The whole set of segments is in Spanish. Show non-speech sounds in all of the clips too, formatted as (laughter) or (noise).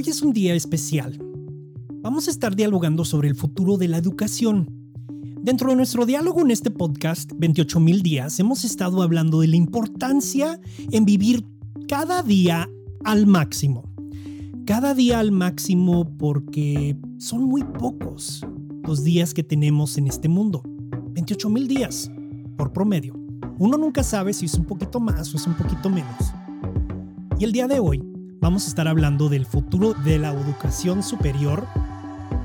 Hoy es un día especial. Vamos a estar dialogando sobre el futuro de la educación. Dentro de nuestro diálogo en este podcast, 28.000 días, hemos estado hablando de la importancia en vivir cada día al máximo. Cada día al máximo porque son muy pocos los días que tenemos en este mundo. 28.000 días por promedio. Uno nunca sabe si es un poquito más o es un poquito menos. Y el día de hoy vamos a estar hablando del futuro de la educación superior.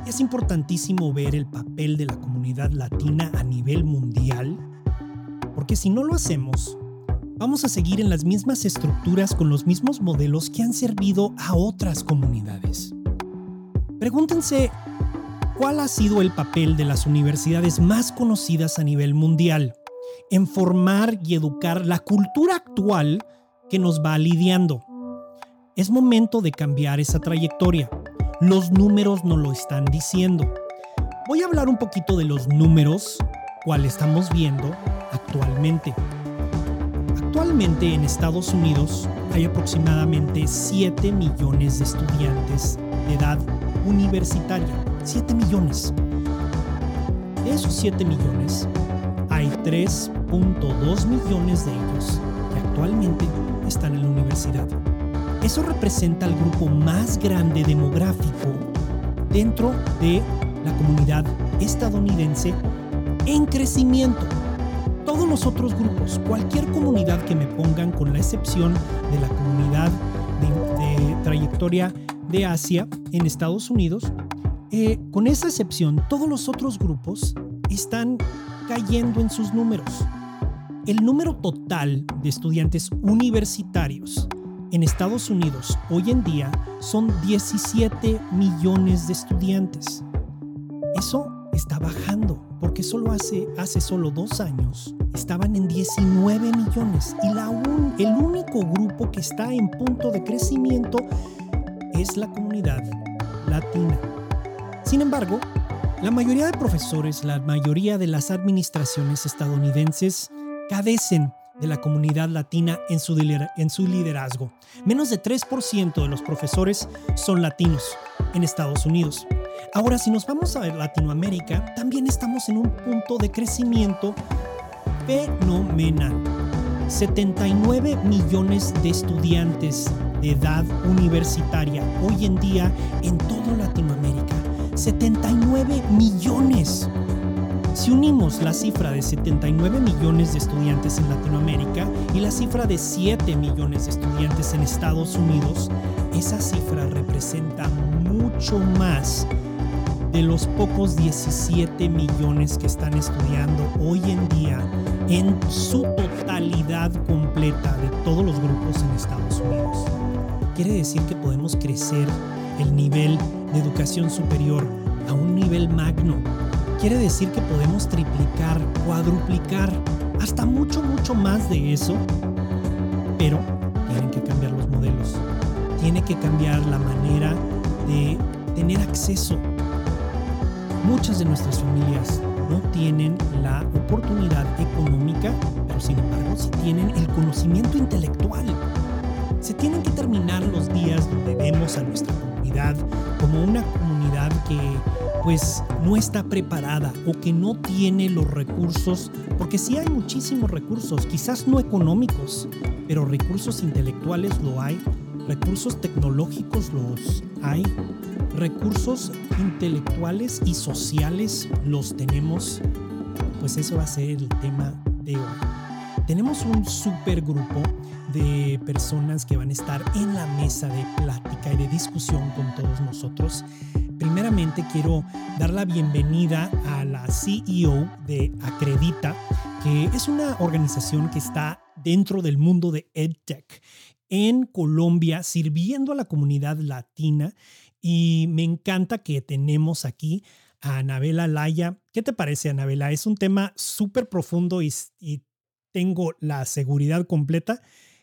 Es importantísimo ver el papel de la comunidad latina a nivel mundial, porque si no lo hacemos, vamos a seguir en las mismas estructuras con los mismos modelos que han servido a otras comunidades. Pregúntense cuál ha sido el papel de las universidades más conocidas a nivel mundial en formar y educar la cultura actual que nos va lidiando. Es momento de cambiar esa trayectoria. Los números nos lo están diciendo. Voy a hablar un poquito de los números, cuál estamos viendo actualmente. Actualmente en Estados Unidos hay aproximadamente 7 millones de estudiantes de edad universitaria. 7 millones. De esos 7 millones, hay 3.2 millones de ellos que actualmente están en la universidad. Eso representa el grupo más grande demográfico dentro de la comunidad estadounidense en crecimiento. Todos los otros grupos, cualquier comunidad que me pongan, con la excepción de la comunidad de, trayectoria de Asia en Estados Unidos, eh, con esa excepción, todos los otros grupos están cayendo en sus números. El número total de estudiantes universitarios en Estados Unidos hoy en día son 17 millones de estudiantes. Eso está bajando porque solo hace, hace solo dos años estaban en 19 millones y la el único grupo que está en punto de crecimiento es la comunidad latina. Sin embargo, la mayoría de profesores, la mayoría de las administraciones estadounidenses cadecen de la comunidad latina en su, en su liderazgo. Menos de 3% de los profesores son latinos en Estados Unidos. Ahora, si nos vamos a Latinoamérica, también estamos en un punto de crecimiento fenomenal. 79 millones de estudiantes de edad universitaria hoy en día en toda Latinoamérica. 79 millones. Si unimos la cifra de 79 millones de estudiantes en Latinoamérica y la cifra de 7 millones de estudiantes en Estados Unidos, esa cifra representa mucho más de los pocos 17 millones que están estudiando hoy en día en su totalidad completa de todos los grupos en Estados Unidos. Quiere decir que podemos crecer el nivel de educación superior a un nivel magno. Quiere decir que podemos triplicar, cuadruplicar, hasta mucho, mucho más de eso. Pero tienen que cambiar los modelos. Tiene que cambiar la manera de tener acceso. Muchas de nuestras familias no tienen la oportunidad económica, pero sin embargo sí tienen el conocimiento intelectual. Se tienen que terminar los días donde vemos a nuestra comunidad como una comunidad que pues no está preparada o que no tiene los recursos, porque sí hay muchísimos recursos, quizás no económicos, pero recursos intelectuales lo hay, recursos tecnológicos los hay, recursos intelectuales y sociales los tenemos, pues eso va a ser el tema de hoy. Tenemos un super grupo de personas que van a estar en la mesa de plática y de discusión con todos nosotros. Primeramente quiero dar la bienvenida a la CEO de Acredita, que es una organización que está dentro del mundo de EdTech en Colombia, sirviendo a la comunidad latina. Y me encanta que tenemos aquí a Anabela Laya. ¿Qué te parece, Anabela? Es un tema súper profundo y, y tengo la seguridad completa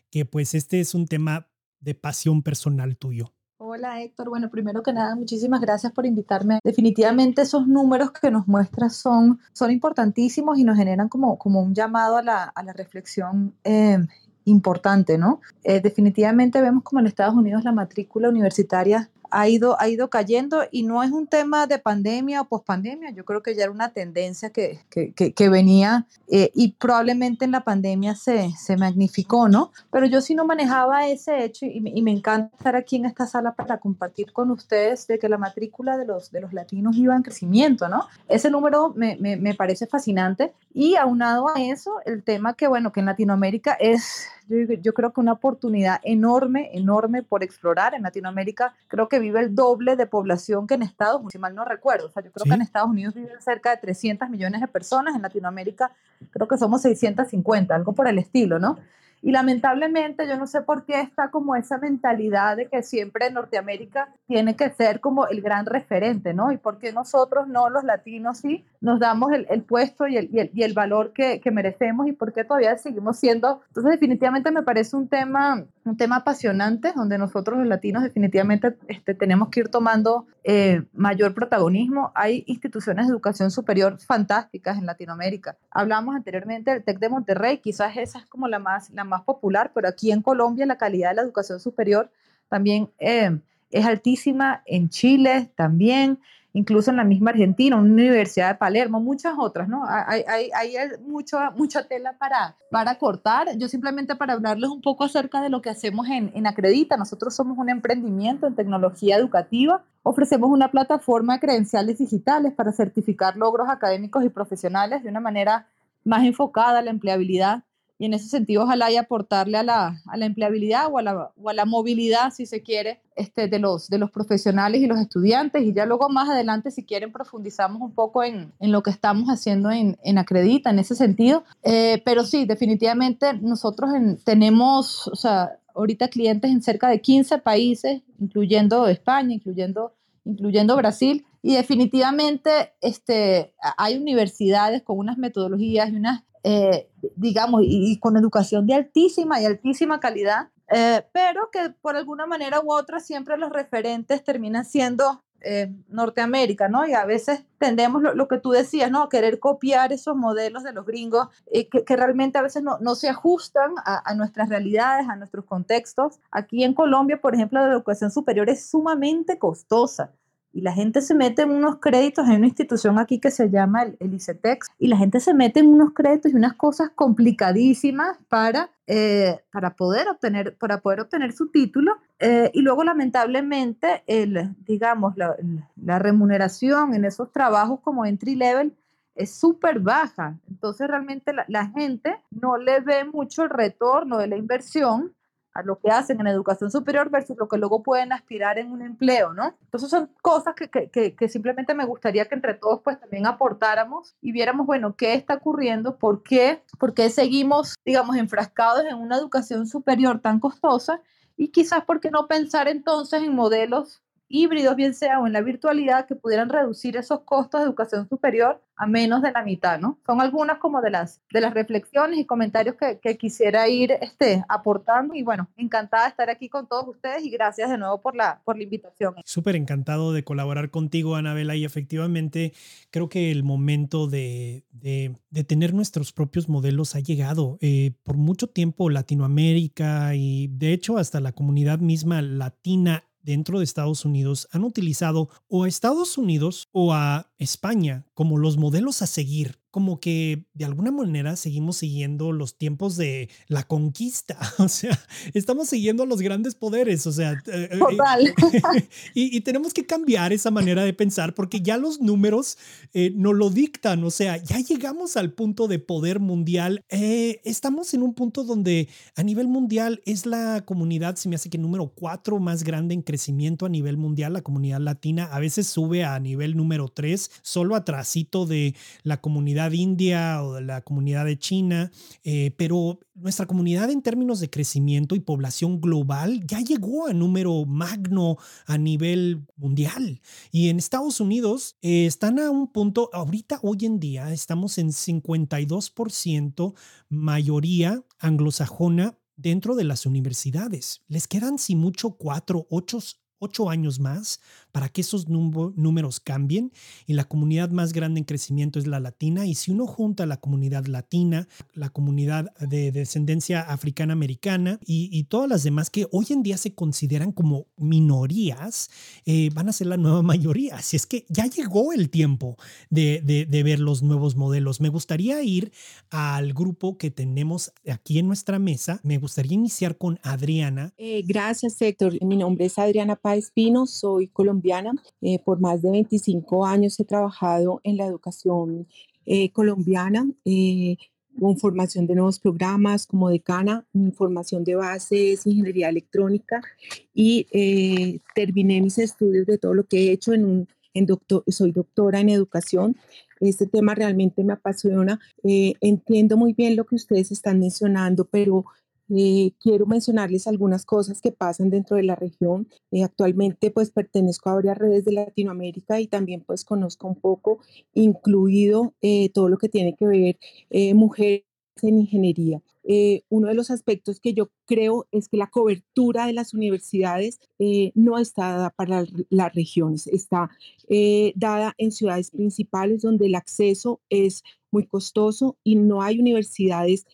que pues este es un tema de pasión personal tuyo. Hola Héctor, bueno, primero que nada, muchísimas gracias por invitarme. Definitivamente esos números que nos muestras son, son importantísimos y nos generan como, como un llamado a la, a la reflexión eh, importante, ¿no? Eh, definitivamente vemos como en Estados Unidos la matrícula universitaria ha ido, ha ido cayendo y no es un tema de pandemia o pospandemia, yo creo que ya era una tendencia que, que, que, venía eh, y probablemente en la pandemia se, se magnificó, ¿no? Pero yo sí no manejaba ese hecho y, y, me encanta estar aquí en esta sala para compartir con ustedes de que la matrícula de los, de los latinos iba en crecimiento, ¿no? Ese número me, me, me parece fascinante y aunado a eso, el tema que, bueno, que en Latinoamérica es yo, yo, creo que una oportunidad enorme, enorme por explorar. En Latinoamérica creo que vive el doble de población que en Estados Unidos, si mal no recuerdo. O sea, yo creo que en Estados Unidos viven cerca de 300 millones de personas, en Latinoamérica creo que somos 650, algo por el estilo, ¿no? Y lamentablemente yo no sé por qué está como esa mentalidad de que siempre Norteamérica tiene que ser como el gran referente, ¿no? Y por qué nosotros no, los latinos, sí, nos damos el, el puesto y el, y el, y el valor que, que, merecemos y por qué todavía seguimos siendo. Entonces definitivamente me parece un tema, un tema apasionante donde nosotros los latinos definitivamente este, tenemos que ir tomando eh, mayor protagonismo. Hay instituciones de educación superior fantásticas en Latinoamérica. Hablamos anteriormente del TEC de Monterrey, quizás esa es como la más, la más popular, pero aquí en Colombia la calidad de la educación superior también eh, es altísima, en Chile también, incluso en la misma Argentina, una Universidad de Palermo, muchas otras, ¿no? Hay, hay, hay mucho, mucha tela para, para cortar. Yo simplemente para hablarles un poco acerca de lo que hacemos en, en Acredita, nosotros somos un emprendimiento en tecnología educativa, ofrecemos una plataforma de credenciales digitales para certificar logros académicos y profesionales de una manera más enfocada a la empleabilidad y en ese sentido ojalá y aportarle a la, a la empleabilidad o a la, o a la, movilidad, si se quiere, este, de, los, de los profesionales y los estudiantes. Y ya luego más adelante, si quieren, profundizamos un poco en, en lo que estamos haciendo en, en Acredita, en ese sentido. Eh, pero sí, definitivamente nosotros en, tenemos, o sea, ahorita clientes en cerca de 15 países, incluyendo España, incluyendo, incluyendo Brasil. Y definitivamente este, hay universidades con unas metodologías y unas eh, digamos, y, con educación de altísima y altísima calidad, eh, pero que por alguna manera u otra siempre los referentes terminan siendo eh, Norteamérica, ¿no? Y a veces tendemos lo, lo, que tú decías, ¿no? Querer copiar esos modelos de los gringos que, que, realmente a veces no, no se ajustan a, a, nuestras realidades, a nuestros contextos. Aquí en Colombia, por ejemplo, la educación superior es sumamente costosa y la gente se mete en unos créditos, en una institución aquí que se llama el, el ICETEX, y la gente se mete en unos créditos y unas cosas complicadísimas para, eh, para, poder, obtener, para poder obtener su título. Eh, y luego, lamentablemente, el, digamos, la, la remuneración en esos trabajos como entry level es súper baja. Entonces, realmente la, la gente no le ve mucho el retorno de la inversión a lo que hacen en educación superior versus lo que luego pueden aspirar en un empleo, ¿no? Entonces son cosas que, que, que, simplemente me gustaría que entre todos pues también aportáramos y viéramos, bueno, qué está ocurriendo, por qué, por qué seguimos, digamos, enfrascados en una educación superior tan costosa y quizás por qué no pensar entonces en modelos híbridos, bien sea o en la virtualidad, que pudieran reducir esos costos de educación superior a menos de la mitad, ¿no? Son algunas como de las, de las reflexiones y comentarios que, que quisiera ir este, aportando y bueno, encantada de estar aquí con todos ustedes y gracias de nuevo por la, por la invitación. Súper encantado de colaborar contigo, Anabela, y efectivamente creo que el momento de, de, de tener nuestros propios modelos ha llegado. Eh, por mucho tiempo Latinoamérica y de hecho hasta la comunidad misma latina dentro de Estados Unidos han utilizado o a Estados Unidos o a España como los modelos a seguir como que de alguna manera seguimos siguiendo los tiempos de la conquista, (laughs) o sea, estamos siguiendo los grandes poderes, o sea, eh, eh, Total. (laughs) (laughs) y, y, tenemos que cambiar esa manera de pensar porque ya los números eh, nos lo dictan, o sea, ya llegamos al punto de poder mundial, eh, estamos en un punto donde a nivel mundial es la comunidad, se me hace que número cuatro más grande en crecimiento a nivel mundial, la comunidad latina, a veces sube a nivel número tres, solo atrasito de la comunidad india o de la comunidad de China, eh, pero nuestra comunidad en términos de crecimiento y población global ya llegó a número magno a nivel mundial. Y en Estados Unidos eh, están a un punto, ahorita hoy en día estamos en 52% mayoría anglosajona dentro de las universidades. Les quedan si mucho cuatro, ocho, ocho años más para que esos números cambien y la comunidad más grande en crecimiento es la latina y si uno junta la comunidad latina, la comunidad de descendencia africana americana y, todas las demás que hoy en día se consideran como minorías, eh, van a ser la nueva (laughs) mayoría. Así es que ya llegó el tiempo de, de ver los nuevos modelos. Me gustaría ir al grupo que tenemos aquí en nuestra mesa. Me gustaría iniciar con Adriana. Eh, gracias, Héctor. Mi nombre es Adriana Páez Pino, soy colombiana. Eh, por más de 25 años he trabajado en la educación eh, colombiana con formación de nuevos programas como decana. Mi formación de base es ingeniería electrónica y terminé mis estudios de todo lo que he hecho en un en doctor, soy doctora en educación este tema realmente me apasiona. Eh, entiendo muy bien lo que ustedes están mencionando, pero eh, quiero mencionarles algunas cosas que pasan dentro de la región. Eh, actualmente pues pertenezco a varias redes de Latinoamérica y también pues conozco un poco, incluido todo lo que tiene que ver mujeres en ingeniería. Eh, uno de los aspectos que yo creo es que la cobertura de las universidades eh, no está dada para las regiones, está eh, dada en ciudades principales donde el acceso es muy costoso y no hay universidades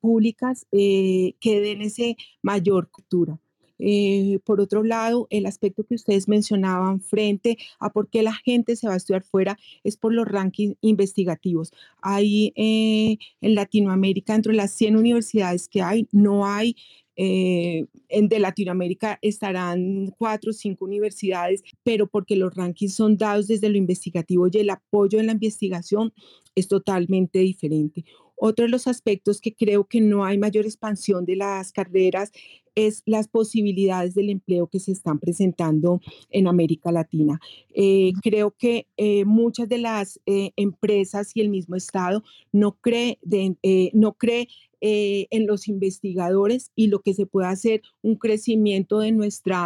públicas que den ese mayor cultura. Eh, por otro lado, el aspecto que ustedes mencionaban frente a por qué la gente se va a estudiar fuera es por los rankings investigativos. Ahí en Latinoamérica, entre las 100 universidades que hay, no hay eh, de Latinoamérica estarán cuatro o cinco universidades, pero porque los rankings son dados desde lo investigativo y el apoyo en la investigación es totalmente diferente. Otro de los aspectos que creo que no hay mayor expansión de las carreras es las posibilidades del empleo que se están presentando en América Latina. Eh, creo que eh, muchas de las eh, empresas y el mismo Estado no cree, no cree en los investigadores y lo que se puede hacer un crecimiento de nuestro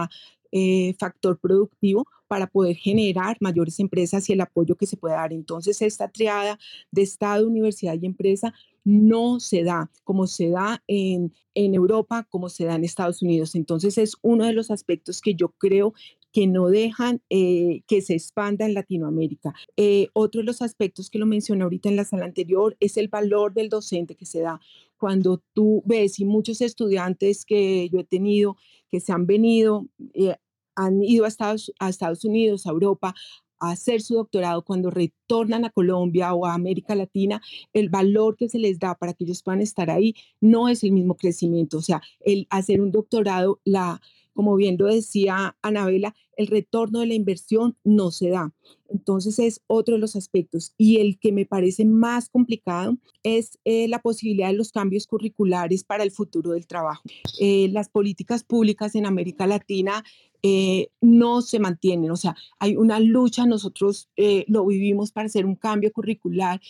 factor productivo para poder generar mayores empresas y el apoyo que se puede dar. Entonces, esta triada de Estado, universidad y empresa no se da como se da en, Europa, como se da en Estados Unidos. Entonces, es uno de los aspectos que yo creo que no dejan eh, que se expanda en Latinoamérica. Eh, otro de los aspectos que lo mencioné ahorita en la sala anterior es el valor del docente que se da. Cuando tú ves y muchos estudiantes que yo he tenido que se han venido eh, han ido a Estados, a Estados Unidos, a Europa, a hacer su doctorado, cuando retornan a Colombia o a América Latina, el valor que se les da para que ellos puedan estar ahí no es el mismo crecimiento. O sea, el hacer un doctorado, la, como bien lo decía Anabela, el retorno de la inversión no se da. Entonces es otro de los aspectos. Y el que me parece más complicado es eh, la posibilidad de los cambios curriculares para el futuro del trabajo. Eh, las políticas públicas en América Latina eh, no se mantienen. O sea, hay una lucha, nosotros lo vivimos para hacer un cambio curricular,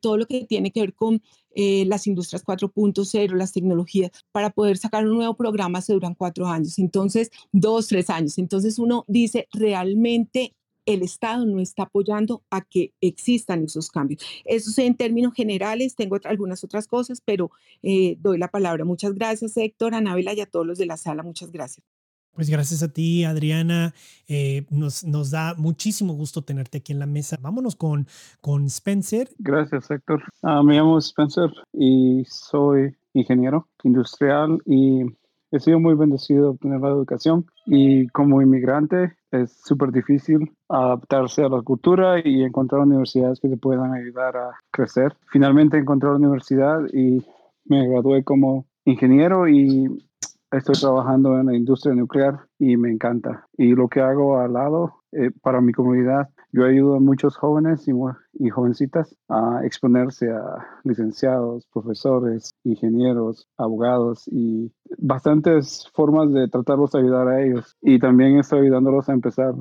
todo lo que tiene que ver con las industrias 4.0, las tecnologías, para poder sacar un nuevo programa se duran cuatro años, entonces dos, tres años. Entonces uno dice, realmente el Estado no está apoyando a que existan esos cambios. Eso es en términos generales, tengo algunas otras cosas, pero eh, doy la palabra. Muchas gracias, Héctor, Anabela y a todos los de la sala. Muchas gracias. Pues gracias a ti, Adriana. Eh, nos, nos, da muchísimo gusto tenerte aquí en la mesa. Vámonos con, con Spencer. Gracias, Héctor. Ah, me llamo Spencer y soy ingeniero industrial y he sido muy bendecido obtener la educación y como inmigrante es súper difícil adaptarse a la cultura y encontrar universidades que te puedan ayudar a crecer. Finalmente encontré la universidad y me gradué como ingeniero y estoy trabajando en la industria nuclear y me encanta. Y lo que hago al lado eh, para mi comunidad, yo ayudo a muchos jóvenes y, y, jovencitas a exponerse a licenciados, profesores, ingenieros, abogados y bastantes formas de tratarlos de ayudar a ellos. Y también estoy ayudándolos a empezar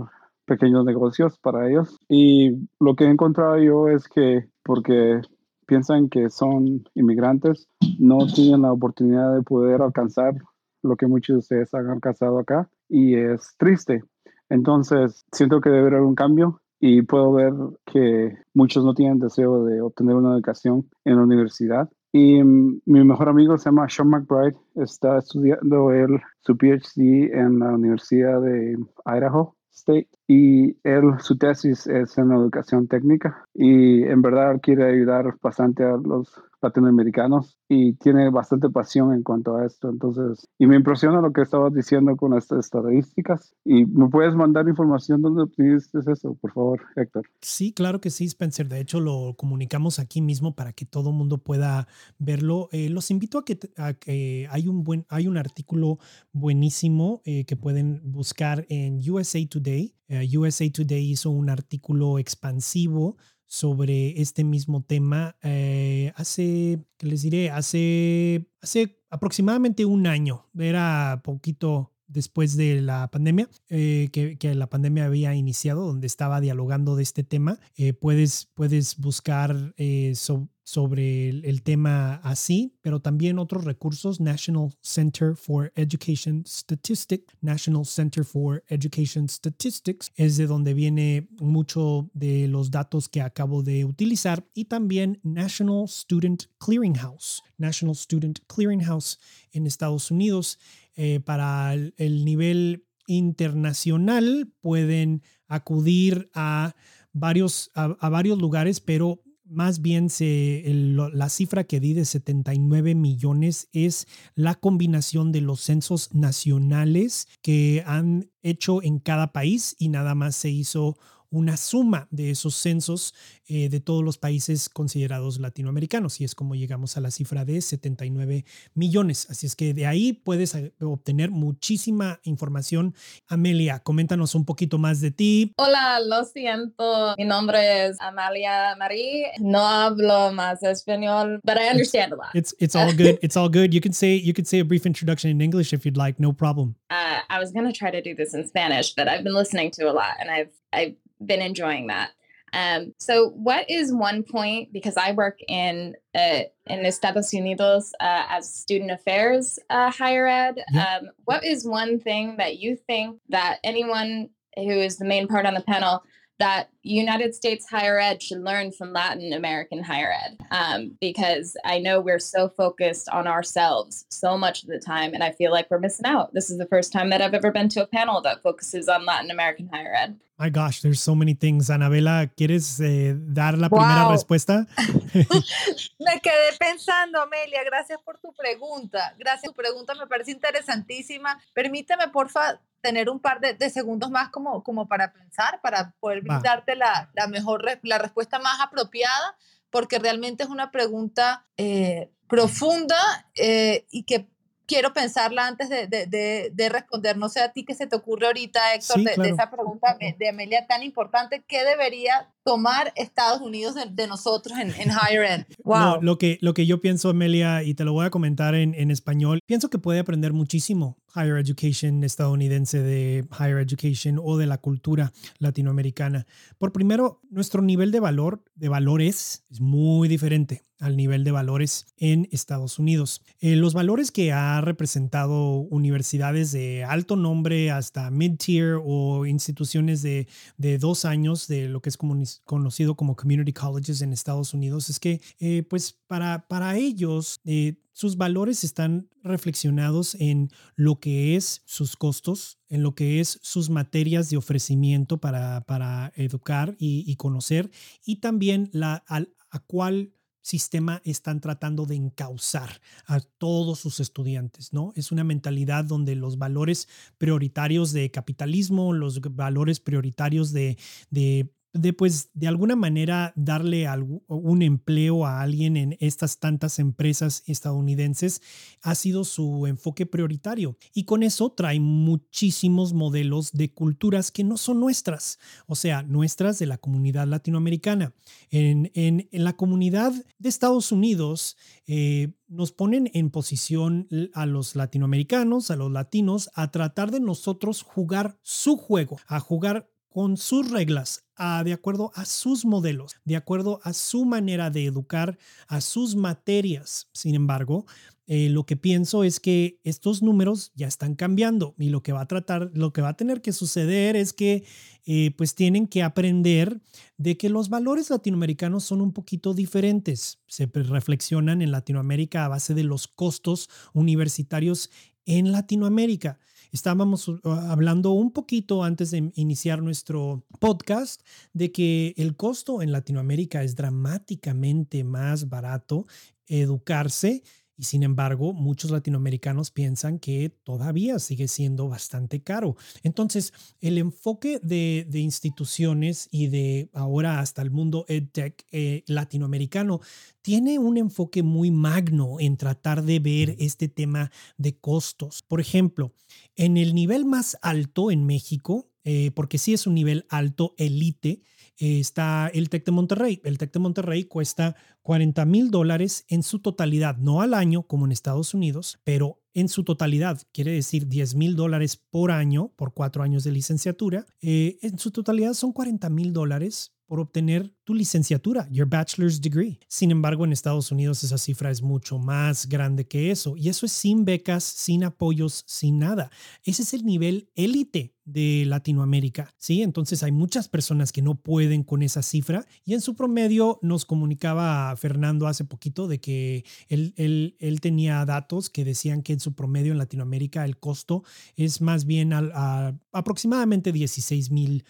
pequeños negocios para ellos. Y lo que he encontrado yo es que porque piensan que son inmigrantes, no tienen la oportunidad de poder alcanzar lo que muchos de ustedes han alcanzado acá y es triste. Entonces, siento que debe haber un cambio y puedo ver que muchos no tienen deseo de obtener una educación en la universidad. Y mm, mi mejor amigo se llama Sean McBride, está estudiando él su PhD en la Universidad de Idaho State y él, su tesis es en educación técnica y en verdad quiere ayudar bastante a los latinoamericanos y tiene bastante pasión en cuanto a esto. Entonces, y me impresiona lo que estabas diciendo con estas estadísticas. Y me puedes mandar información donde obtuviste eso, por favor, Héctor. Sí, claro que sí, Spencer. De hecho, lo comunicamos aquí mismo para que todo mundo pueda verlo. Eh, los invito a que, a que, hay un buen, hay un artículo buenísimo eh, que pueden buscar en USA Today. Eh, USA Today hizo un artículo expansivo sobre este mismo tema eh, hace, ¿qué les diré? Hace, hace aproximadamente un año. Era poquito después de la pandemia, eh, que, la pandemia había iniciado, donde estaba dialogando de este tema. Eh, puedes, puedes buscar eh, so, sobre el, el, tema así, pero también otros recursos, National Center for Education Statistics, National Center for Education Statistics, es de donde viene mucho de los datos que acabo de utilizar, y también National Student Clearinghouse, National Student Clearinghouse en Estados Unidos. Eh, para el, el nivel internacional pueden acudir a varios, a, varios lugares, pero más bien se, la cifra que di de 79 millones es la combinación de los censos nacionales que han hecho en cada país y nada más se hizo una suma de esos censos eh, de todos los países considerados latinoamericanos y es como llegamos a la cifra de 79 millones. Así es que de ahí puedes eh, obtener muchísima información. Amelia, coméntanos un poquito más de ti. Hola, lo siento. Mi nombre es Amalia Marie. No hablo más español, but I understand a lot. It's it's all (laughs) good. It's all good. You can say you could say a brief introduction in English if you'd like. No problem. Uh, I was going to try to do this in Spanish, but I've been listening to a lot and I've I've been enjoying that. Um, so, what is one point? Because I work in uh, in Estados Unidos uh, as student affairs uh, higher ed. Yeah. Um, what is one thing that you think that anyone who is the main part on the panel that United States higher ed should learn from Latin American higher ed? Um, because I know we're so focused on ourselves so much of the time, and I feel like we're missing out. This is the first time that I've ever been to a panel that focuses on Latin American higher ed. My gosh, there's so many things. Anabela, ¿quieres eh, dar la primera Wow. respuesta? (laughs) (laughs) Me quedé pensando, Amelia, gracias por tu pregunta. Gracias, tu pregunta me parece interesantísima. Permíteme, porfa, tener un par de, de segundos más como, como para pensar, para poder Va. La, mejor, la respuesta más apropiada, porque realmente es una pregunta eh, profunda eh, y que quiero pensarla antes de, de, de, de responder. No sé a ti qué se te ocurre ahorita, Héctor, Sí, de, de claro. esa pregunta de, de Amelia tan importante. ¿Qué debería tomar Estados Unidos de, de nosotros en, en higher ed? (laughs) Wow. No, lo, que, lo que yo pienso, Amelia, y te lo voy a comentar en, en español, pienso que puede aprender muchísimo higher education estadounidense de higher education o de la cultura latinoamericana. Por primero, nuestro nivel de valor, de valores, es muy diferente al nivel de valores en Estados Unidos. Eh, los valores que ha representado universidades de alto nombre hasta mid-tier o instituciones de, de dos años de lo que es comuni- conocido como community colleges en Estados Unidos es que eh, pues para, para ellos eh, sus valores están reflexionados en lo que es sus costos, en lo que es sus materias de ofrecimiento para, para educar y, y conocer y también la, al- a cuál sistema están tratando de encauzar a todos sus estudiantes, ¿no? Es una mentalidad donde los valores prioritarios de capitalismo, los valores prioritarios de, de de pues de alguna manera darle un empleo a alguien en estas tantas empresas estadounidenses ha sido su enfoque prioritario y con eso trae muchísimos modelos de culturas que no son nuestras, o sea, nuestras de la comunidad latinoamericana. En, en- en la comunidad de Estados Unidos eh, nos ponen en posición a los latinoamericanos, a los latinos, a tratar de nosotros jugar su juego, a jugar con sus reglas, a- de acuerdo a sus modelos, de acuerdo a su manera de educar, a sus materias. Sin embargo, eh, lo que pienso es que estos números ya están cambiando y lo que va a tratar, lo que va a tener que suceder es que eh, pues tienen que aprender de que los valores latinoamericanos son un poquito diferentes. Se reflexionan en Latinoamérica a base de los costos universitarios en Latinoamérica. Estábamos uh, hablando un poquito antes de iniciar nuestro podcast de que el costo en Latinoamérica es dramáticamente más barato educarse y sin embargo, muchos latinoamericanos piensan que todavía sigue siendo bastante caro. Entonces, el enfoque de, instituciones y de ahora hasta el mundo EdTech eh, latinoamericano tiene un enfoque muy magno en tratar de ver este tema de costos. Por ejemplo, en el nivel más alto en México, eh, porque sí es un nivel alto, elite, está el TEC de Monterrey. El TEC de Monterrey cuesta 40 mil dólares en su totalidad, no al año como en Estados Unidos, pero en su totalidad, quiere decir 10 mil dólares por año, por cuatro años de licenciatura. Eh, en su totalidad son 40 mil dólares por obtener tu licenciatura, your bachelor's degree. Sin embargo, en Estados Unidos esa cifra es mucho más grande que eso. Y eso es sin becas, sin apoyos, sin nada. Ese es el nivel élite de Latinoamérica, ¿sí? Entonces hay muchas personas que no pueden con esa cifra y en su promedio nos comunicaba Fernando hace poquito de que él, él, tenía datos que decían que en su promedio en Latinoamérica el costo es más bien a, aproximadamente 16 mil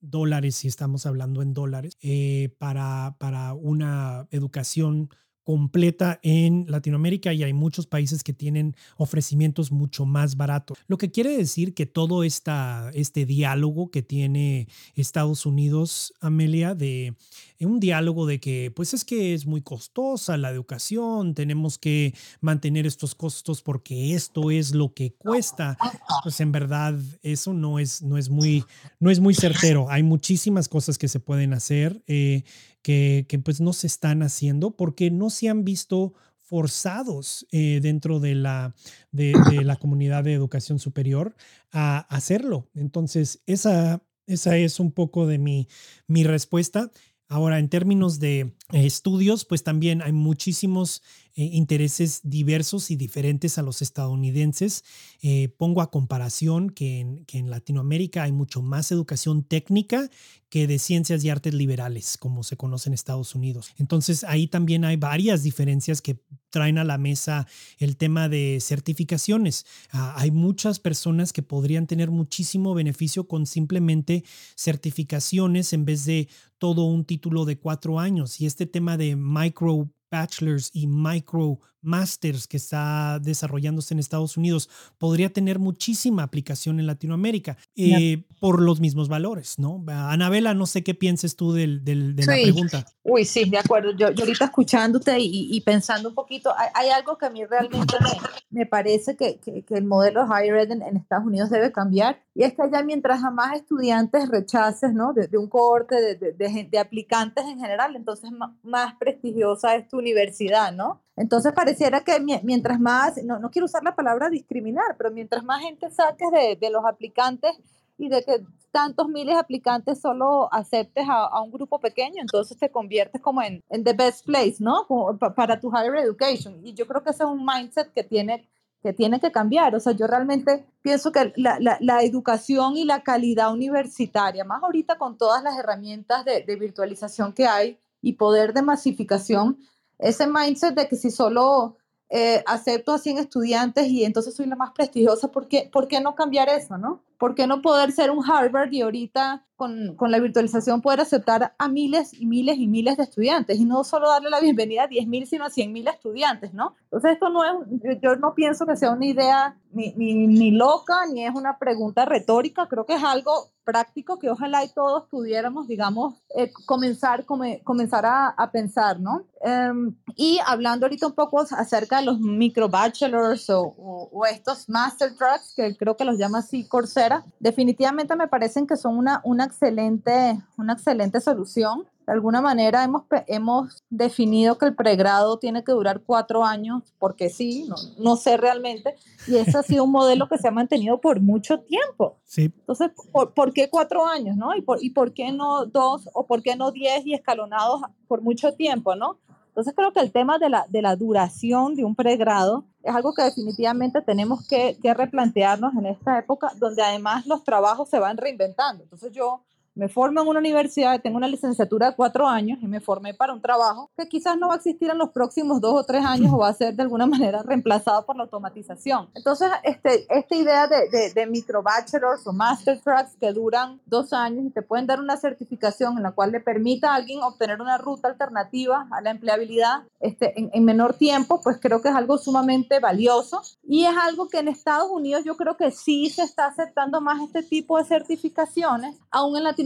dólares si estamos hablando en dólares. Eh, eh, para, para una educación completa en Latinoamérica y hay muchos países que tienen ofrecimientos mucho más baratos. Lo que quiere decir que todo esta, este diálogo que tiene Estados Unidos, Amelia, de un diálogo de que pues es que es muy costosa la educación, tenemos que mantener estos costos porque esto es lo que cuesta. Pues en verdad eso no es, no es, muy, no es muy certero. Hay muchísimas cosas que se pueden hacer. Eh, que, pues no se están haciendo porque no se han visto forzados eh, dentro de la, de, la comunidad de educación superior a hacerlo. Entonces, esa, esa es un poco de mi, mi respuesta. Ahora, en términos de estudios, pues también hay muchísimos eh, intereses diversos y diferentes a los estadounidenses. Eh, pongo a comparación que en, que en Latinoamérica hay mucho más educación técnica que de ciencias y artes liberales, como se conoce en Estados Unidos. Entonces, ahí también hay varias diferencias que traen a la mesa el tema de certificaciones. Ah, hay muchas personas que podrían tener muchísimo beneficio con simplemente certificaciones en vez de todo un título de cuatro años. Y este tema de micro bachelors in micro masters que está desarrollándose en Estados Unidos podría tener muchísima aplicación en Latinoamérica eh, por los mismos valores, ¿no? Anabela, no sé qué pienses tú del, del, de la pregunta. Uy, sí, de acuerdo. Yo, yo ahorita escuchándote y, y, pensando un poquito, hay, algo que a mí realmente me, me parece que, que, el modelo higher ed en, Estados Unidos debe cambiar y es que allá mientras más estudiantes rechaces, ¿no? De, un cohorte de, de, de, aplicantes en general, entonces más prestigiosa es tu universidad, ¿no? Entonces pareciera que mientras más, no, no, quiero usar la palabra discriminar, pero mientras más gente saques de, de los aplicantes y de que tantos miles de aplicantes solo aceptes a, a, un grupo pequeño, entonces te conviertes como en, en the best place, ¿no? para tu higher education. Y yo creo que ese es un mindset que tiene que tiene que cambiar. O sea, yo realmente pienso que la, la, educación y la calidad universitaria, más ahorita con todas las herramientas de virtualización que hay y poder de masificación, ese mindset de que si solo eh, acepto a 100 estudiantes y entonces soy la más prestigiosa, ¿por qué, ¿por qué no cambiar eso, no? ¿Por qué no poder ser un Harvard y ahorita con, con, la virtualización poder aceptar a miles y miles y miles de estudiantes y no solo darle la bienvenida a 10.000, sino a 100.000 estudiantes, ¿no? Entonces esto no es, yo no pienso que sea una idea ni, ni, ni loca, ni es una pregunta retórica, creo que es algo práctico que ojalá y todos pudiéramos, digamos, eh, comenzar, comenzar a, a, pensar, ¿no? Um, y hablando ahorita un poco acerca de los micro bachelors o, o, o, estos master tracks, que creo que los llama así Coursera, definitivamente me parecen que son una, una, excelente, una excelente solución. De alguna manera hemos, hemos definido que el pregrado tiene que durar cuatro años, porque sí, no, no sé realmente, y ese ha sido un modelo que se ha mantenido por mucho tiempo. Sí. Entonces, ¿por, ¿por qué cuatro años, no? ¿Y por, ¿Y por qué no dos o por qué no diez y escalonados por mucho tiempo, no? Entonces creo que el tema de la, de la duración de un pregrado es algo que definitivamente tenemos que, replantearnos en esta época, donde además los trabajos se van reinventando. Entonces yo me formo en una universidad, tengo una licenciatura de cuatro años y me formé para un trabajo que quizás no va a existir en los próximos dos o tres años o va a ser de alguna (laughs) manera reemplazado por la automatización. Entonces, este, esta idea de, de, de micro bachelors o master tracks que duran dos años y te pueden dar una certificación en la cual le permita a alguien obtener una ruta alternativa a la empleabilidad este, en, en menor tiempo, pues creo que es algo sumamente valioso y es algo que en Estados Unidos yo creo que sí se está aceptando más este tipo de certificaciones, aún en Latinoamérica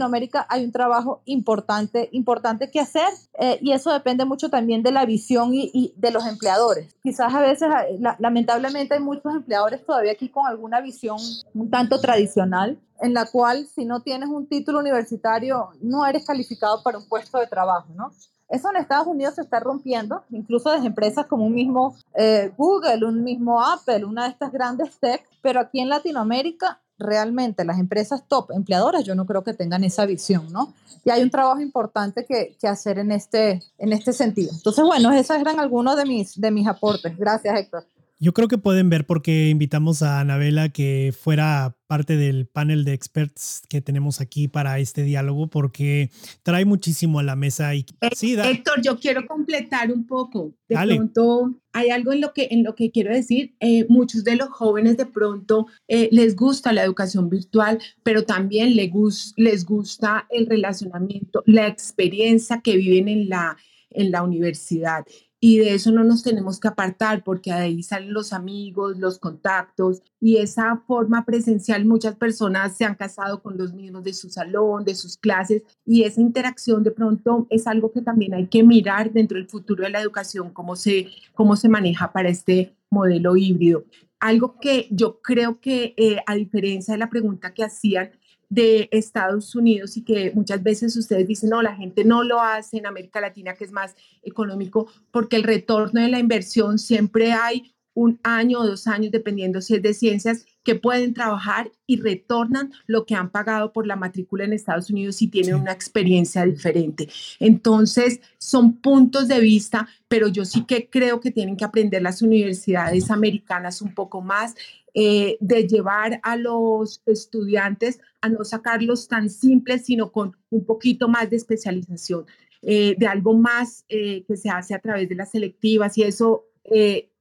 hay un trabajo importante, importante que hacer eh, y eso depende mucho también de la visión y, y de los empleadores. Quizás a veces, eh, la, lamentablemente, hay muchos empleadores todavía aquí con alguna visión un tanto tradicional en la cual si no tienes un título universitario no eres calificado para un puesto de trabajo, ¿no? Eso en Estados Unidos se está rompiendo, incluso desde empresas como un mismo eh, Google, un mismo Apple, una de estas grandes tech, pero aquí en Latinoamérica realmente las empresas top empleadoras yo no creo que tengan esa visión, ¿no? Y hay un trabajo importante que, que, hacer en este, en este sentido. Entonces, bueno, esos eran algunos de mis, de mis aportes. Gracias, Héctor. Yo creo que pueden ver por qué invitamos a Anabela que fuera parte del panel de experts que tenemos aquí para este diálogo, porque trae muchísimo a la mesa. Y, sí, Héctor, yo quiero completar un poco. De Dale. pronto hay algo en lo que, en lo que quiero decir. Eh, muchos de los jóvenes de pronto eh, les gusta la educación virtual, pero también les, gus les gusta el relacionamiento, la experiencia que viven en la, en la universidad y de eso no nos tenemos que apartar porque de ahí salen los amigos, los contactos y esa forma presencial muchas personas se han casado con los mismos de su salón, de sus clases y esa interacción de pronto es algo que también hay que mirar dentro del futuro de la educación, cómo se, cómo se maneja para este modelo híbrido. Algo que yo creo que eh, a diferencia de la pregunta que hacían, de Estados Unidos y que muchas veces ustedes dicen, no, la gente no lo hace en América Latina, que es más económico, porque el retorno de la inversión siempre hay un año o dos años, dependiendo si es de ciencias, que pueden trabajar y retornan lo que han pagado por la matrícula en Estados Unidos y tienen sí. una experiencia diferente. Entonces, son puntos de vista, pero yo sí que creo que tienen que aprender las universidades americanas un poco más eh, de llevar a los estudiantes a no sacarlos tan simples, sino con un poquito más de especialización, eh, de algo más eh, que se hace a través de las selectivas y eso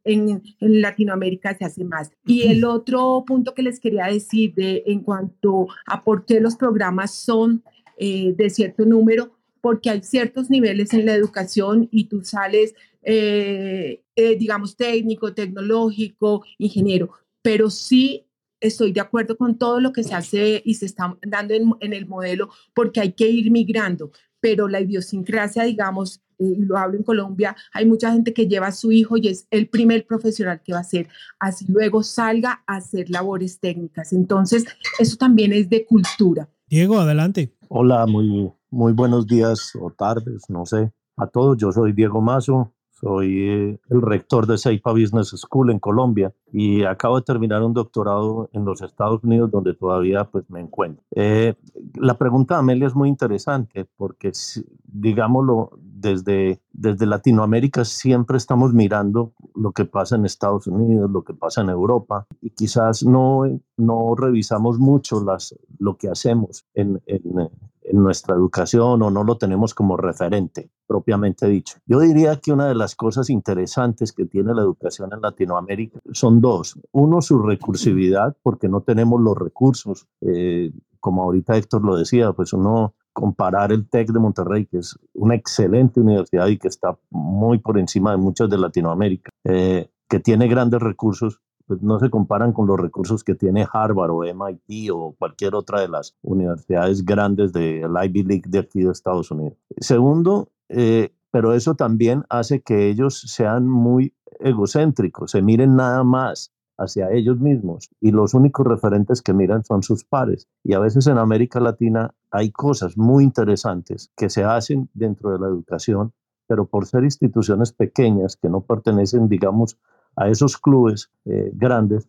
en, en, Latinoamérica se hace más. Y el otro punto que les quería decir de, en cuanto a por qué los programas son eh, de cierto número, porque hay ciertos niveles en la educación y tú sales, eh, eh, digamos, técnico, tecnológico, ingeniero, pero sí estoy de acuerdo con todo lo que se hace y se está dando en, en el modelo, porque hay que ir migrando pero la idiosincrasia, digamos, y eh, lo hablo en Colombia, hay mucha gente que lleva a su hijo y es el primer profesional que va a ser, así luego salga a hacer labores técnicas. Entonces, eso también es de cultura. Diego, adelante. Hola, muy, muy buenos días o tardes, no sé, a todos. Yo soy Diego Mazo, soy eh, el rector de Seipa Business School en Colombia y acabo de terminar un doctorado en los Estados Unidos donde todavía pues me encuentro. Eh, la pregunta de Amelia es muy interesante porque digámoslo desde, desde Latinoamérica siempre estamos mirando lo que pasa en Estados Unidos, lo que pasa en Europa y quizás no, no revisamos mucho las, lo que hacemos en, en, en nuestra educación o no lo tenemos como referente propiamente dicho. Yo diría que una de las cosas interesantes que tiene la educación en Latinoamérica son dos. Uno, su recursividad, porque no tenemos los recursos. Eh, como ahorita Héctor lo decía, pues uno comparar el TEC de Monterrey, que es una excelente universidad y que está muy por encima de muchas de Latinoamérica, eh, que tiene grandes recursos, pues no se comparan con los recursos que tiene Harvard o MIT o cualquier otra de las universidades grandes del Ivy League de aquí de Estados Unidos. Segundo, eh, pero eso también hace que ellos sean muy egocéntricos, se miren nada más hacia ellos mismos y los únicos referentes que miran son sus pares. Y a veces en América Latina hay cosas muy interesantes que se hacen dentro de la educación, pero por ser instituciones pequeñas que no pertenecen, digamos, a esos clubes eh, grandes,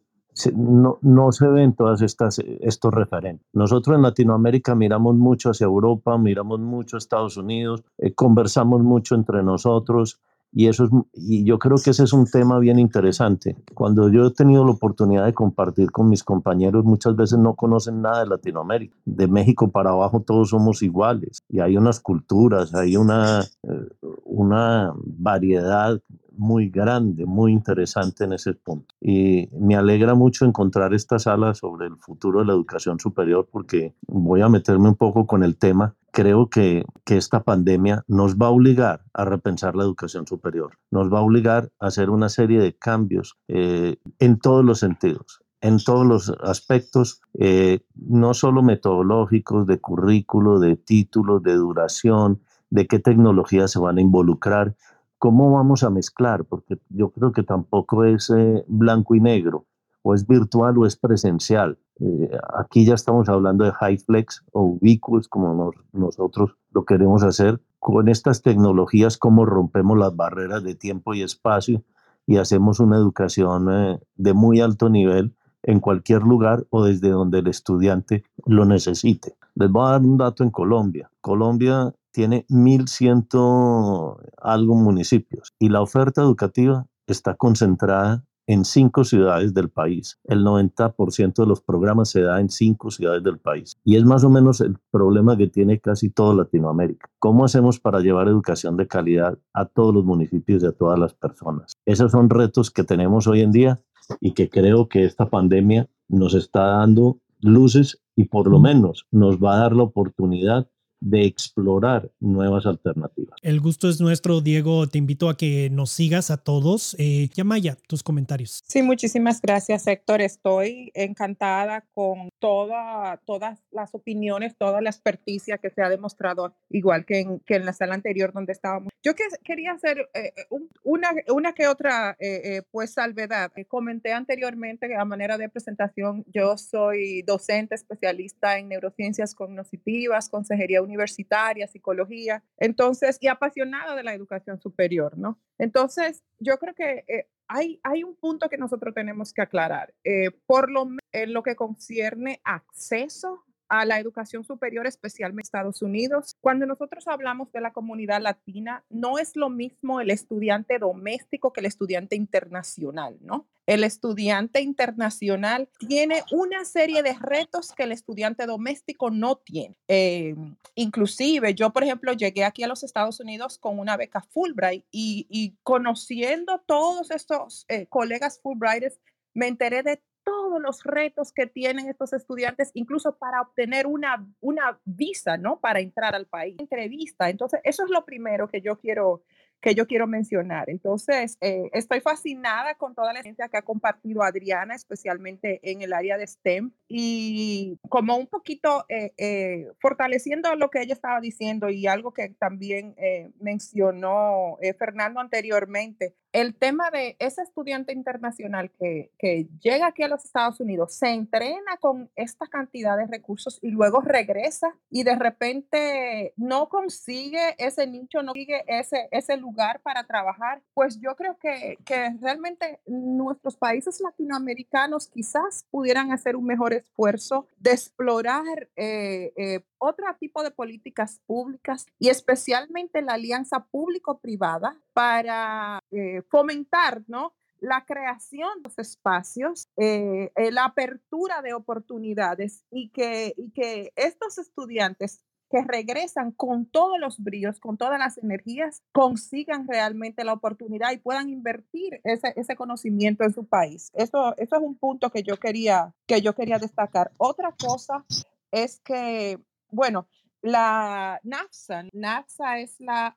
no, no, se ven todas estas estos referentes. Nosotros en Latinoamérica miramos mucho hacia Europa, miramos mucho a Estados Unidos, eh, conversamos mucho entre nosotros Y, eso es, y yo creo que ese es un tema bien interesante. Cuando yo he tenido la oportunidad de compartir con mis compañeros, muchas veces no conocen nada de Latinoamérica. De México para abajo todos somos iguales y hay unas culturas, hay una, eh, una variedad muy grande, muy interesante en ese punto. Y me alegra mucho encontrar esta sala sobre el futuro de la educación superior porque voy a meterme un poco con el tema. Creo que, que esta pandemia nos va a obligar a repensar la educación superior, nos va a obligar a hacer una serie de cambios eh, en todos los sentidos en todos los aspectos, eh, no solo metodológicos, de currículo, de títulos, de duración, de qué tecnologías se van a involucrar, ¿cómo vamos a mezclar? Porque yo creo que tampoco es eh, blanco y negro, o es virtual o es presencial. Eh, aquí ya estamos hablando de high flex o ubiquitous, como nosotros lo queremos hacer. Con estas tecnologías, cómo rompemos las barreras de tiempo y espacio y hacemos una educación eh, de muy alto nivel en cualquier lugar o desde donde el estudiante lo necesite. Les voy a dar un dato en Colombia. Colombia tiene 1.100 algo municipios y la oferta educativa está concentrada en cinco ciudades del país. El 90% de los programas se da en cinco ciudades del país. Y es más o menos el problema que tiene casi toda Latinoamérica. ¿Cómo hacemos para llevar educación de calidad a todos los municipios y a todas las personas? Esos son retos que tenemos hoy en día y que creo que esta pandemia nos está dando luces y por lo menos nos va a dar la oportunidad de explorar nuevas alternativas. El gusto es nuestro, Diego. Te invito a que nos sigas a todos. Eh, Yamaya, tus comentarios. Sí, muchísimas gracias, Héctor. Estoy encantada con toda, todas las opiniones, toda la experticia que se ha demostrado, igual que en, que en la sala anterior donde estábamos. Yo que, quería hacer eh, eh, una, una que otra eh, pues salvedad. comenté anteriormente a manera de presentación, yo soy docente especialista en neurociencias cognitivas, consejería universitaria, psicología, entonces, y apasionada de la educación superior, ¿no? Entonces, yo creo que eh, hay, hay un punto que nosotros tenemos que aclarar, eh, por lo en lo que concierne acceso a la educación superior, especialmente en Estados Unidos. Cuando nosotros hablamos de la comunidad latina, no es lo mismo el estudiante doméstico que el estudiante internacional, ¿no? El estudiante internacional tiene una serie de retos que el estudiante doméstico no tiene. Eh, inclusive, yo, por ejemplo, llegué aquí a los Estados Unidos con una beca Fulbright y, conociendo todos estos eh, colegas Fulbrighters, me enteré de todos los retos que tienen estos estudiantes, incluso para obtener una, una visa, ¿no? Para entrar al país. Entrevista. Entonces, eso es lo primero que yo quiero que yo quiero mencionar. Entonces, eh, estoy fascinada con toda la ciencia que ha compartido Adriana, especialmente en el área de STEM, y como un poquito eh, eh, fortaleciendo lo que ella estaba diciendo y algo que también mencionó Fernando anteriormente, el tema de ese estudiante internacional que, que, llega aquí a los Estados Unidos, se entrena con esta cantidad de recursos y luego regresa y de repente no consigue ese nicho, no consigue ese, ese lugar para trabajar, pues yo creo que, que realmente nuestros países latinoamericanos quizás pudieran hacer un mejor esfuerzo de explorar eh, eh, otro tipo de políticas públicas y especialmente la alianza público-privada para eh, fomentar, ¿no? la creación de espacios, eh, eh, la apertura de oportunidades y que, y que estos estudiantes que regresan con todos los brillos, con todas las energías, consigan realmente la oportunidad y puedan invertir ese, ese conocimiento en su país. Eso, eso es un punto que yo quería, que yo quería destacar. Otra cosa es que bueno, la NAFSA, NAFSA es la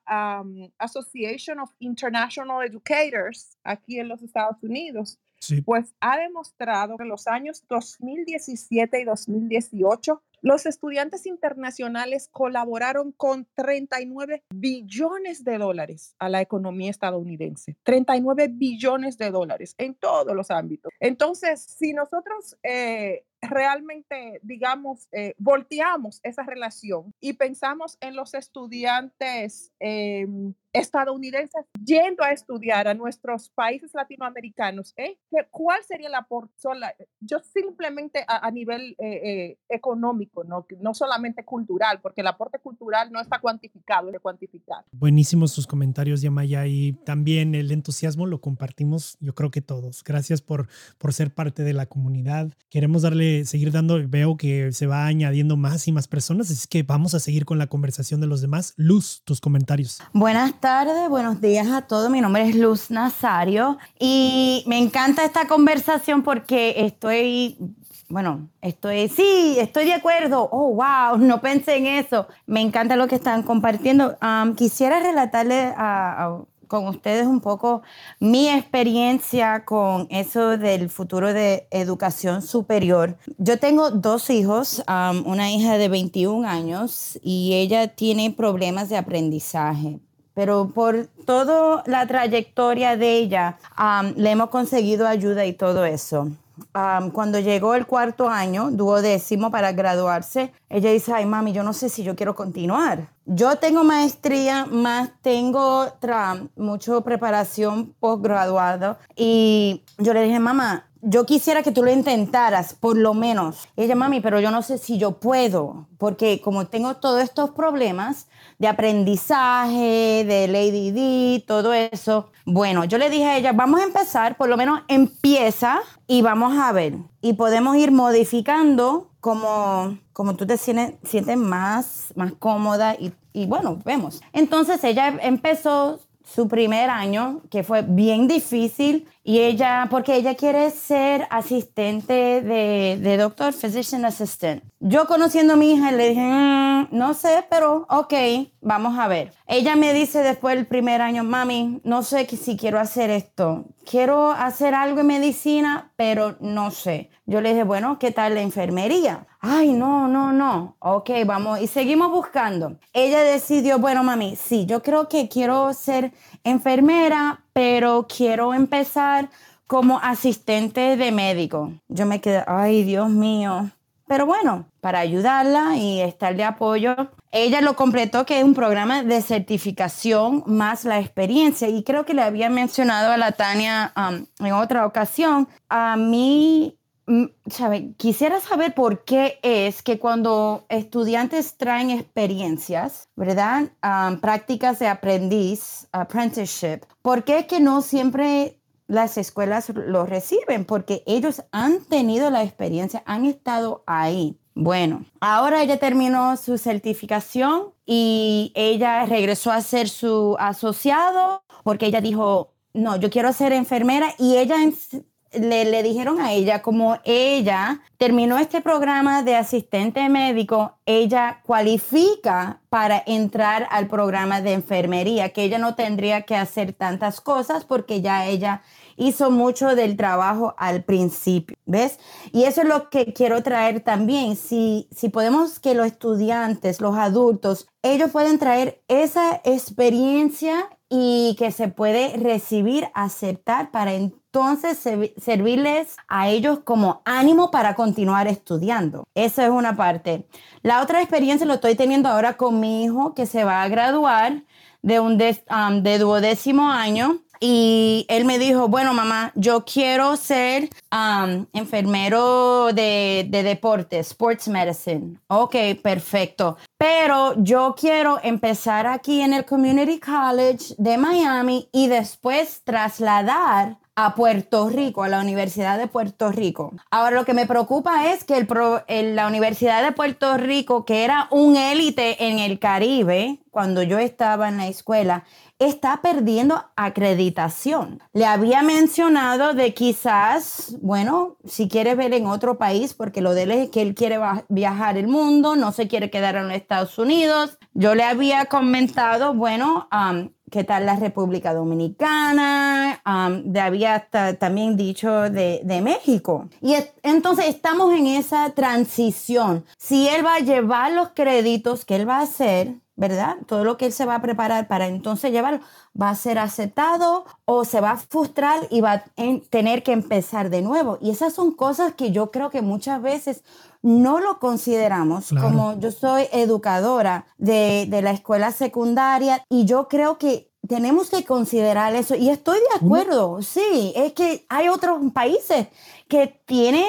Association of International Educators aquí en los Estados Unidos, pues ha demostrado que en los años 2017 y 2018 los estudiantes internacionales colaboraron con 39 billones de dólares a la economía estadounidense. 39 billones de dólares en todos los ámbitos. Entonces, si nosotros eh, realmente, digamos, eh, volteamos esa relación y pensamos en los estudiantes em, estadounidenses yendo a estudiar a nuestros países latinoamericanos, ¿eh? ¿cuál sería la aporte? Yo simplemente a, nivel eh, eh, económico, ¿no? no solamente cultural, porque el aporte cultural no está cuantificado, es de cuantificar. Buenísimos sus comentarios, Yamaya, y también el entusiasmo lo compartimos, yo creo que todos. Gracias por, por ser parte de la comunidad. Queremos darle, seguir dando, veo que se va añadiendo más y más personas, así que vamos a seguir con la conversación de los demás. Luz, tus comentarios. Buenas tardes, buenos días a todos. Mi nombre es Luz Nazario y me encanta esta conversación porque estoy, bueno, estoy, sí, estoy de acuerdo. Oh, wow, no pensé en eso. Me encanta lo que están compartiendo. quisiera relatarle con ustedes un poco mi experiencia con eso del futuro de educación superior. Yo tengo dos hijos, una hija de 21 años y ella tiene problemas de aprendizaje pero por toda la trayectoria de ella le hemos conseguido ayuda y todo eso. cuando llegó el cuarto año, duodécimo para graduarse, ella dice, ay mami, yo no sé si yo quiero continuar. Yo tengo maestría, más tengo mucha preparación postgraduada y yo le dije, mamá, yo quisiera que tú lo intentaras, por lo menos. ella, mami, pero yo no sé si yo puedo, porque como tengo todos estos problemas, de aprendizaje, del ADD, todo eso. Bueno, yo le dije a ella, vamos a empezar, por lo menos empieza y vamos a ver. Y podemos ir modificando como, como tú te sientes, sientes más, más cómoda y, y bueno, vemos. Entonces ella empezó su primer año, que fue bien difícil, y ella, porque ella quiere ser asistente de, de doctor, physician assistant. Yo conociendo a mi hija le dije, mm, no sé, pero ok, vamos a ver. Ella me dice después del primer año, mami, no sé si quiero hacer esto. Quiero hacer algo en medicina, pero no sé. Yo le dije, bueno, ¿qué tal la enfermería? Ay, no, no, no. Ok, vamos. Y seguimos buscando. Ella decidió, bueno, mami, sí, yo creo que quiero ser enfermera, pero quiero empezar como asistente de médico. Yo me quedé, ay, Dios mío. Pero bueno, para ayudarla y estar de apoyo, ella lo completó que es un programa de certificación más la experiencia. Y creo que le había mencionado a la Tania um, en otra ocasión. A mí mm, ¿sabe? Quisiera saber por qué es que cuando estudiantes traen experiencias, ¿verdad? Um, prácticas de aprendiz, apprenticeship, ¿por qué es que no siempre las escuelas lo reciben porque ellos han tenido la experiencia, han estado ahí. Bueno, ahora ella terminó su certificación y ella regresó a ser su asociado porque ella dijo, no, yo quiero ser enfermera y ella le, le, dijeron a ella, como ella terminó este programa de asistente médico, ella cualifica para entrar al programa de enfermería, que ella no tendría que hacer tantas cosas porque ya ella hizo mucho del trabajo al principio, ¿ves? Y eso es lo que quiero traer también. Si, si podemos que los estudiantes, los adultos, ellos pueden traer esa experiencia y que se puede recibir, aceptar para entonces servirles a ellos como ánimo para continuar estudiando. Eso es una parte. La otra experiencia lo estoy teniendo ahora con mi hijo que se va a graduar de un um, de duodécimo año y él me dijo, bueno, mamá, yo quiero ser um, enfermero de, de deporte, sports medicine. Ok, perfecto. Pero yo quiero empezar aquí en el Community College de Miami y después trasladar a Puerto Rico, a la Universidad de Puerto Rico. Ahora lo que me preocupa es que el la Universidad de Puerto Rico, que era un élite en el Caribe, cuando yo estaba en la escuela, está perdiendo acreditación. Le había mencionado de quizás, bueno, si quiere ver en otro país, porque lo de él es que él quiere viajar el mundo, no se quiere quedar en los Estados Unidos. Yo le había comentado, bueno, qué tal la República Dominicana, le había también dicho de, de México. Y entonces estamos en esa transición. Si él va a llevar los créditos que él va a hacer, ¿verdad? Todo lo que él se va a preparar para entonces llevarlo va a ser aceptado o se va a frustrar y va a tener que empezar de nuevo. Y esas son cosas que yo creo que muchas veces no lo consideramos. Como yo soy educadora de, de la escuela secundaria y yo creo que tenemos que considerar eso y estoy de acuerdo, sí, es que hay otros países que tienen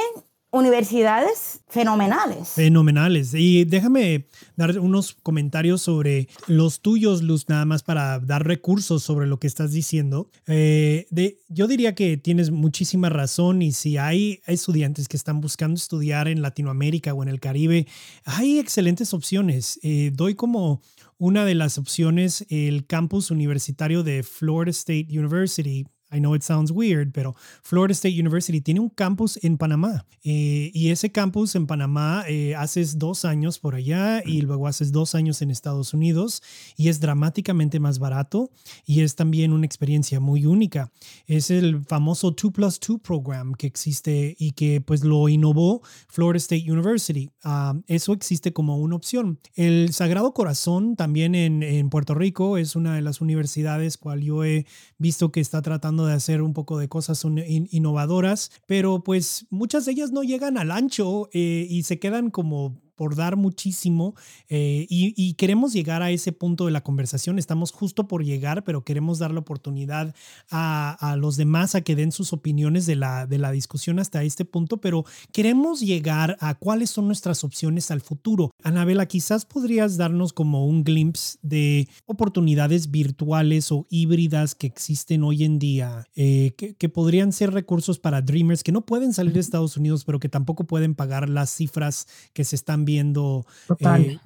universidades fenomenales. Fenomenales. Y déjame dar unos comentarios sobre los tuyos, Luz, nada más para dar recursos sobre lo que estás diciendo. Eh, yo diría que tienes muchísima razón y si hay estudiantes que están buscando estudiar en Latinoamérica o en el Caribe, hay excelentes opciones. Eh, doy como una de las opciones el campus universitario de Florida State University I know it sounds weird, pero Florida State University tiene un campus en Panamá. Eh, y ese campus en Panamá eh, haces dos años por allá y luego haces dos años en Estados Unidos y es dramáticamente más barato y es también una experiencia muy única. Es el famoso 2 plus 2 program que existe y que pues lo innovó Florida State University. Ah, eso existe como una opción. El Sagrado Corazón también en, en Puerto Rico es una de las universidades cual yo he visto que está tratando de hacer un poco de cosas innovadoras, pero pues muchas de ellas no llegan al ancho eh, y se quedan como por dar muchísimo eh, y, queremos llegar a ese punto de la conversación. Estamos justo por llegar, pero queremos dar la oportunidad a, los demás a que den sus opiniones de la, de la discusión hasta este punto, pero queremos llegar a cuáles son nuestras opciones al futuro. Anabela, quizás podrías darnos como un glimpse de oportunidades virtuales o híbridas que existen hoy en día, eh, que, que podrían ser recursos para Dreamers que no pueden salir de Estados Unidos, pero que tampoco pueden pagar las cifras que se están viendo.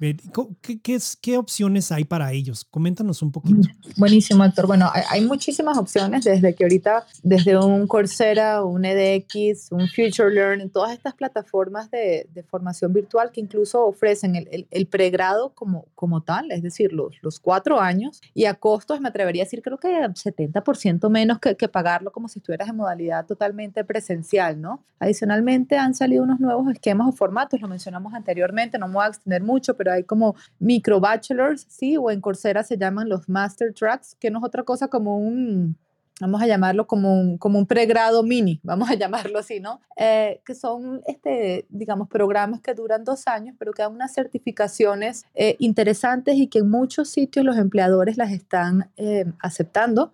Eh, ¿qué, qué, opciones hay para ellos? Coméntanos un poquito. Buenísimo, Héctor. Bueno, hay, muchísimas opciones desde que ahorita, desde un Coursera, un edX, un Future Learn, todas estas plataformas de, de formación virtual que incluso ofrecen el, el, pregrado como, como tal, es decir, los, los cuatro años y a costos, me atrevería a decir, creo que 70% menos que, que pagarlo como si estuvieras en modalidad totalmente presencial, ¿no? Adicionalmente han salido unos nuevos esquemas o formatos, lo mencionamos anteriormente no me voy a extender mucho, pero hay como micro bachelors, ¿sí? O en Coursera se llaman los master tracks, que no es otra cosa como un, vamos a llamarlo como un, como un pregrado mini, (laughs) vamos a llamarlo así, ¿no? Eh, que son, este, digamos, programas que duran dos años, pero que dan unas certificaciones eh, interesantes y que en muchos sitios los empleadores las están eh, aceptando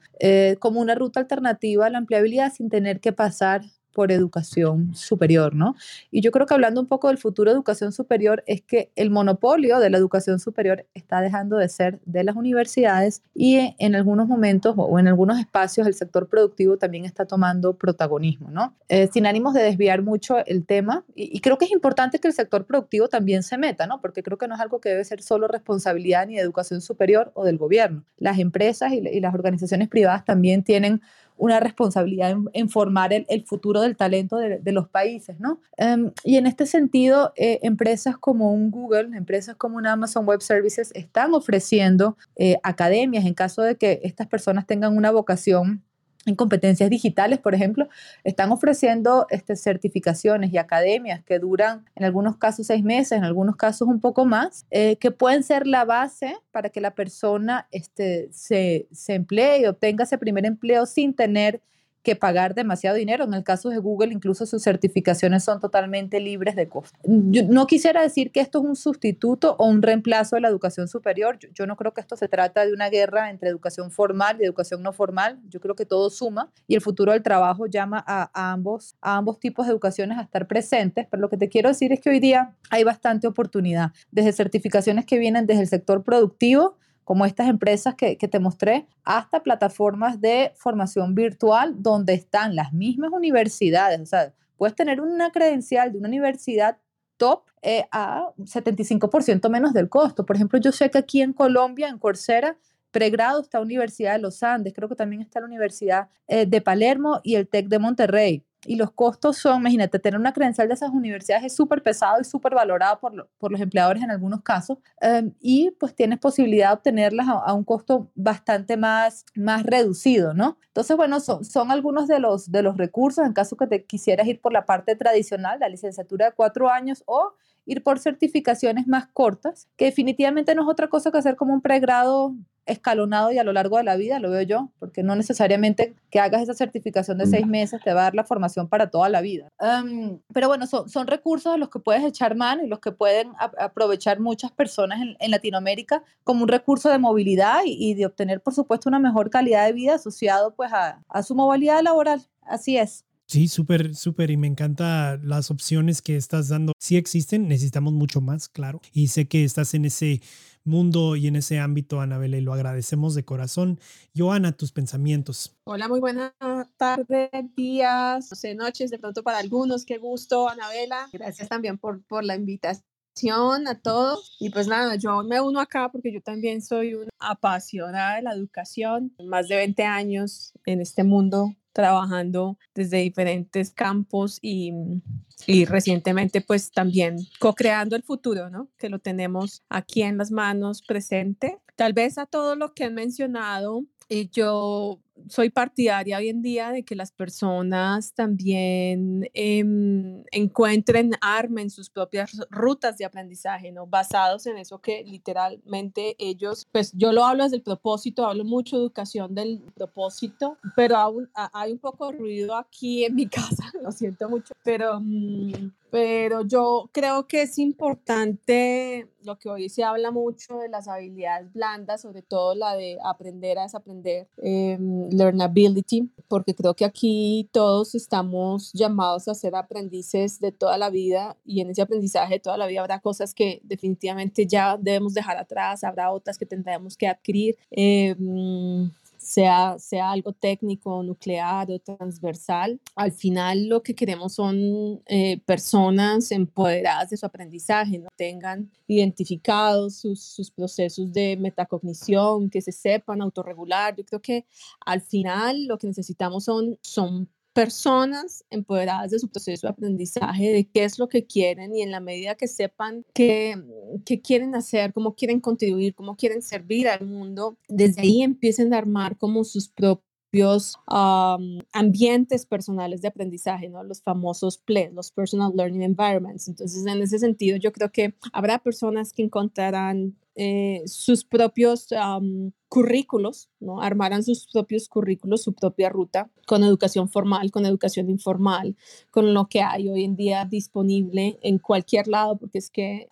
como una ruta alternativa a la empleabilidad sin tener que pasar por educación superior, ¿no? Y yo creo que hablando un poco del futuro de educación superior es que el monopolio de la educación superior está dejando de ser de las universidades y en algunos momentos o en algunos espacios el sector productivo también está tomando protagonismo, ¿no? Eh, sin ánimos de desviar mucho el tema y, creo que es importante que el sector productivo también se meta, ¿no? Porque creo que no es algo que debe ser solo responsabilidad ni de educación superior o del gobierno. Las empresas y las organizaciones privadas también tienen una responsabilidad en, formar el, futuro del talento de, los países, ¿no? Em, y en este sentido, eh, empresas como un Google, empresas como un Amazon Web Services están ofreciendo eh, academias en caso de que estas personas tengan una vocación en competencias digitales, por ejemplo, están ofreciendo este, certificaciones y academias que duran en algunos casos seis meses, en algunos casos un poco más, eh, que pueden ser la base para que la persona este, se, se emplee y obtenga ese primer empleo sin tener que pagar demasiado dinero. En el caso de Google, incluso sus certificaciones son totalmente libres de costo. Yo no quisiera decir que esto es un sustituto o un reemplazo de la educación superior. Yo, no creo que esto se trata de una guerra entre educación formal y educación no formal. Yo creo que todo suma y el futuro del trabajo llama a, ambos, a ambos tipos de educaciones a estar presentes. Pero lo que te quiero decir es que hoy día hay bastante oportunidad, desde certificaciones que vienen desde el sector productivo como estas empresas que, te mostré, hasta plataformas de formación virtual donde están las mismas universidades. O sea, puedes tener una credencial de una universidad top eh, a 75% menos del costo. Por ejemplo, yo sé que aquí en Colombia, en Coursera, pregrado está la Universidad de los Andes, creo que también está la Universidad eh, de Palermo y el TEC de Monterrey y los costos son, imagínate, tener una credencial de esas universidades es súper pesado y súper valorado por, por, los empleadores en algunos casos em, y pues tienes posibilidad de obtenerlas a, un costo bastante más, más reducido, ¿no? Entonces, bueno, son, son algunos de los, de los recursos en caso que te quisieras ir por la parte tradicional, la licenciatura de cuatro años o ir por certificaciones más cortas, que definitivamente no es otra cosa que hacer como un pregrado escalonado y a lo largo de la vida, lo veo yo, porque no necesariamente que hagas esa certificación de seis meses te va a dar la formación para toda la vida. pero bueno, son, son recursos a los que puedes echar mano y los que pueden aprovechar muchas personas en, Latinoamérica como un recurso de movilidad y, de obtener, por supuesto, una mejor calidad de vida asociado pues a, a su movilidad laboral. Así es. Sí, súper, súper. Y me encanta las opciones que estás dando. Sí existen, necesitamos mucho más, claro. Y sé que estás en ese mundo y en ese ámbito, Anabela, y lo agradecemos de corazón. Joana, tus pensamientos. Hola, muy buenas tardes, días, no sé, noches de pronto para algunos. Qué gusto, Anabela. Gracias también por, por la invitación a todos. Y pues nada, yo me uno acá porque yo también soy una apasionada de la educación, más de 20 años en este mundo trabajando desde diferentes campos y, y recientemente pues también co-creando el futuro, ¿no? Que lo tenemos aquí en las manos presente. Tal vez a todo lo que han mencionado, y yo soy partidaria hoy en día de que las personas también em, encuentren, armen sus propias rutas de aprendizaje, ¿no? Basados en eso que literalmente ellos, pues yo lo hablo desde el propósito, hablo mucho de educación del propósito, pero hay un poco de ruido aquí en mi (laughs) casa, lo siento mucho, pero mm, pero yo creo que es importante lo que hoy se habla mucho de las habilidades blandas, sobre todo la de aprender a desaprender, eh, learnability, porque creo que aquí todos estamos llamados a ser aprendices de toda la vida y en ese aprendizaje de toda la vida habrá cosas que definitivamente ya debemos dejar atrás, habrá otras que tendremos que adquirir. Eh, sea, sea algo técnico, nuclear o transversal. Al final lo que queremos son eh, personas empoderadas de su aprendizaje, ¿no? tengan identificados sus, sus, procesos de metacognición, que se sepan autorregular. Yo creo que al final lo que necesitamos son, son personas empoderadas de su proceso de aprendizaje, de qué es lo que quieren y en la medida que sepan qué, qué quieren hacer, cómo quieren contribuir, cómo quieren servir al mundo, desde ahí empiecen a armar como sus propios ambientes personales de aprendizaje, ¿no? Los famosos PLE, los Personal Learning Environments. Entonces, en ese sentido, yo creo que habrá personas que encontrarán eh, sus propios currículos, ¿no? armarán sus propios currículos, su propia ruta, con educación formal, con educación informal, con lo que hay hoy en día disponible en cualquier lado, porque es que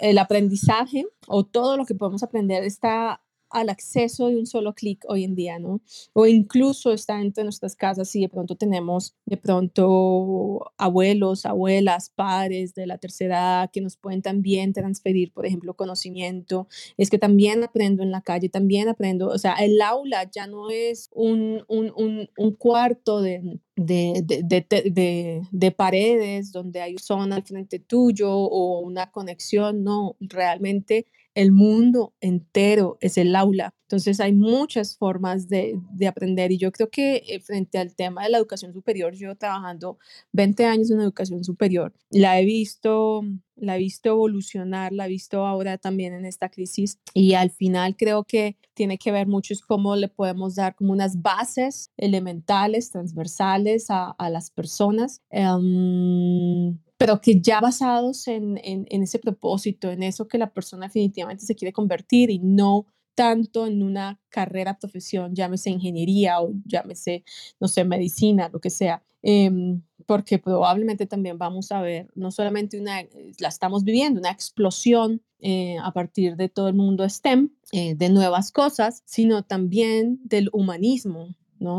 el aprendizaje o todo lo que podemos aprender está al acceso de un solo clic hoy en día, ¿no? O incluso está entre nuestras casas y de pronto tenemos de pronto abuelos, abuelas, padres de la tercera edad que nos pueden también transferir, por ejemplo, conocimiento. Es que también aprendo en la calle, también aprendo, o sea, el aula ya no es un, un, un, un cuarto de, de, de, de, de, paredes donde hay zona al frente tuyo o una conexión, no, realmente el mundo entero es el aula. Entonces hay muchas formas de, aprender y yo creo que eh, frente al tema de la educación superior, yo trabajando 20 años en educación superior, la he visto, la he visto evolucionar, la he visto ahora también en esta crisis y al final creo que tiene que ver mucho es cómo le podemos dar como unas bases elementales, transversales a, las personas. Em, pero que ya basados en, en, ese propósito, en eso que la persona definitivamente se quiere convertir y no tanto en una carrera, profesión, llámese ingeniería o llámese, no sé, medicina, lo que sea, em, porque probablemente también vamos a ver, no solamente una, la estamos viviendo, una explosión eh, a partir de todo el mundo STEM, eh, de nuevas cosas, sino también del humanismo,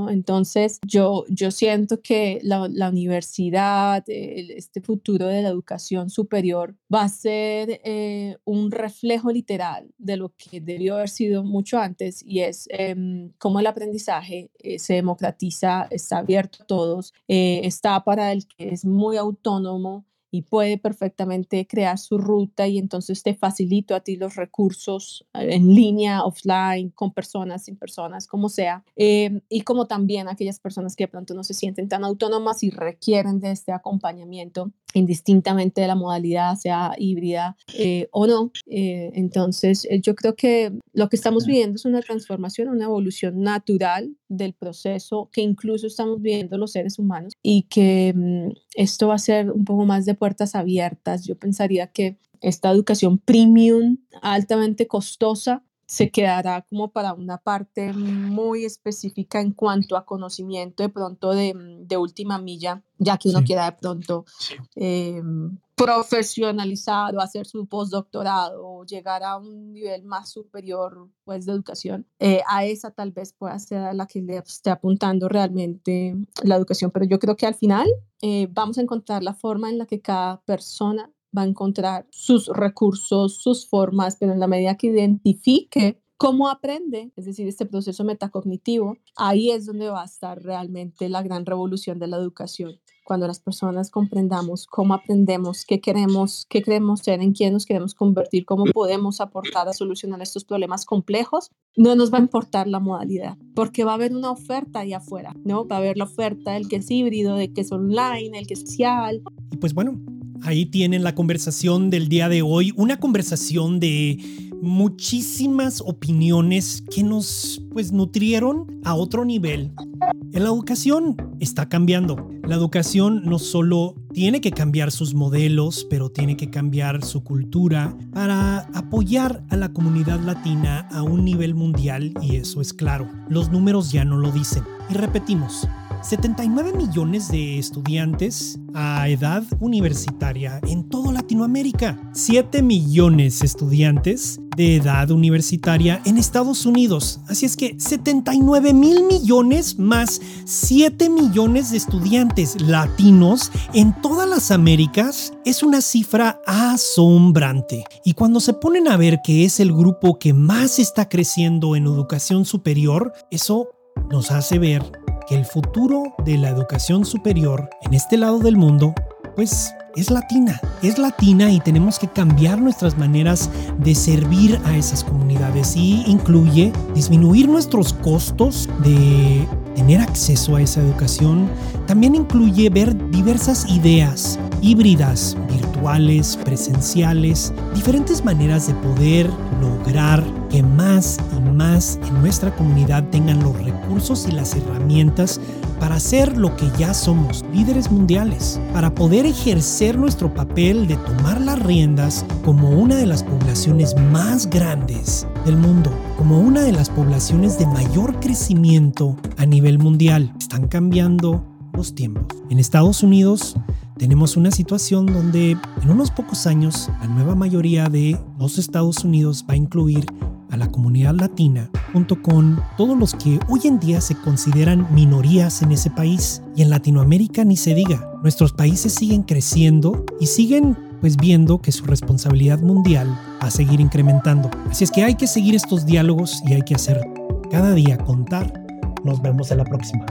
entonces, yo, yo siento que la, la universidad, este futuro de la educación superior va a ser eh, un reflejo literal de lo que debió haber sido mucho antes y es em, cómo el aprendizaje eh, se democratiza, está abierto a todos, eh, está para el que es muy autónomo y puede perfectamente crear su ruta y entonces te facilito a ti los recursos eh, en línea, offline, con personas, sin personas, como sea. Em, y como también aquellas personas que de pronto no se sienten tan autónomas y requieren de este acompañamiento indistintamente de la modalidad, sea híbrida eh, o no. Eh, entonces, yo creo que lo que estamos viviendo es una transformación, una evolución natural del proceso que incluso estamos viviendo los seres humanos y que mm, esto va a ser un poco más de puertas abiertas. Yo pensaría que esta educación premium, altamente costosa, se quedará como para una parte muy específica en cuanto a conocimiento de pronto de, de última milla, ya que uno quiera de pronto eh, profesionalizar o hacer su postdoctorado o llegar a un nivel más superior pues, de educación, eh, a esa tal vez pueda ser la que le esté apuntando realmente la educación. Pero yo creo que al final eh, vamos a encontrar la forma en la que cada persona va a encontrar sus recursos, sus formas, pero en la medida que identifique cómo aprende, es decir, este proceso metacognitivo, ahí es donde va a estar realmente la gran revolución de la educación. Cuando las personas comprendamos cómo aprendemos, qué queremos, qué queremos ser, en quién nos queremos convertir, cómo podemos aportar a solucionar estos problemas complejos, no nos va a importar la modalidad, porque va a haber una oferta ahí afuera, ¿no? Va a haber la oferta del que es híbrido, del que es online, el que es social. Y pues bueno, Ahí tienen la conversación del día de hoy, una conversación de muchísimas opiniones que nos pues nutrieron a otro nivel. La educación está cambiando. La educación no solo tiene que cambiar sus modelos, pero tiene que cambiar su cultura para apoyar a la comunidad latina a un nivel mundial y eso es claro. Los números ya no lo dicen. Y repetimos, 79 millones de estudiantes a edad universitaria en toda Latinoamérica. 7 millones de estudiantes de edad universitaria en Estados Unidos. Así es que 79 mil millones más 7 millones de estudiantes latinos en todas las Américas es una cifra asombrante. Y cuando se ponen a ver que es el grupo que más está creciendo en educación superior, eso nos hace ver que el futuro de la educación superior en este lado del mundo, pues es latina, es latina y tenemos que cambiar nuestras maneras de servir a esas comunidades y incluye disminuir nuestros costos de tener acceso a esa educación. También incluye ver diversas ideas híbridas, virtuales, presenciales, diferentes maneras de poder lograr que más y más en nuestra comunidad tengan los recursos y las herramientas para hacer lo que ya somos, líderes mundiales, para poder ejercer nuestro papel de tomar las riendas como una de las poblaciones más grandes del mundo, como una de las poblaciones de mayor crecimiento a nivel mundial. Están cambiando los tiempos. En Estados Unidos tenemos una situación donde en unos pocos años la nueva mayoría de los Estados Unidos va a incluir a la comunidad latina junto con todos los que hoy en día se consideran minorías en ese país. Y en Latinoamérica ni se diga, nuestros países siguen creciendo y siguen pues viendo que su responsabilidad mundial va a seguir incrementando. Así es que hay que seguir estos diálogos y hay que hacer cada día contar. Nos vemos en la próxima.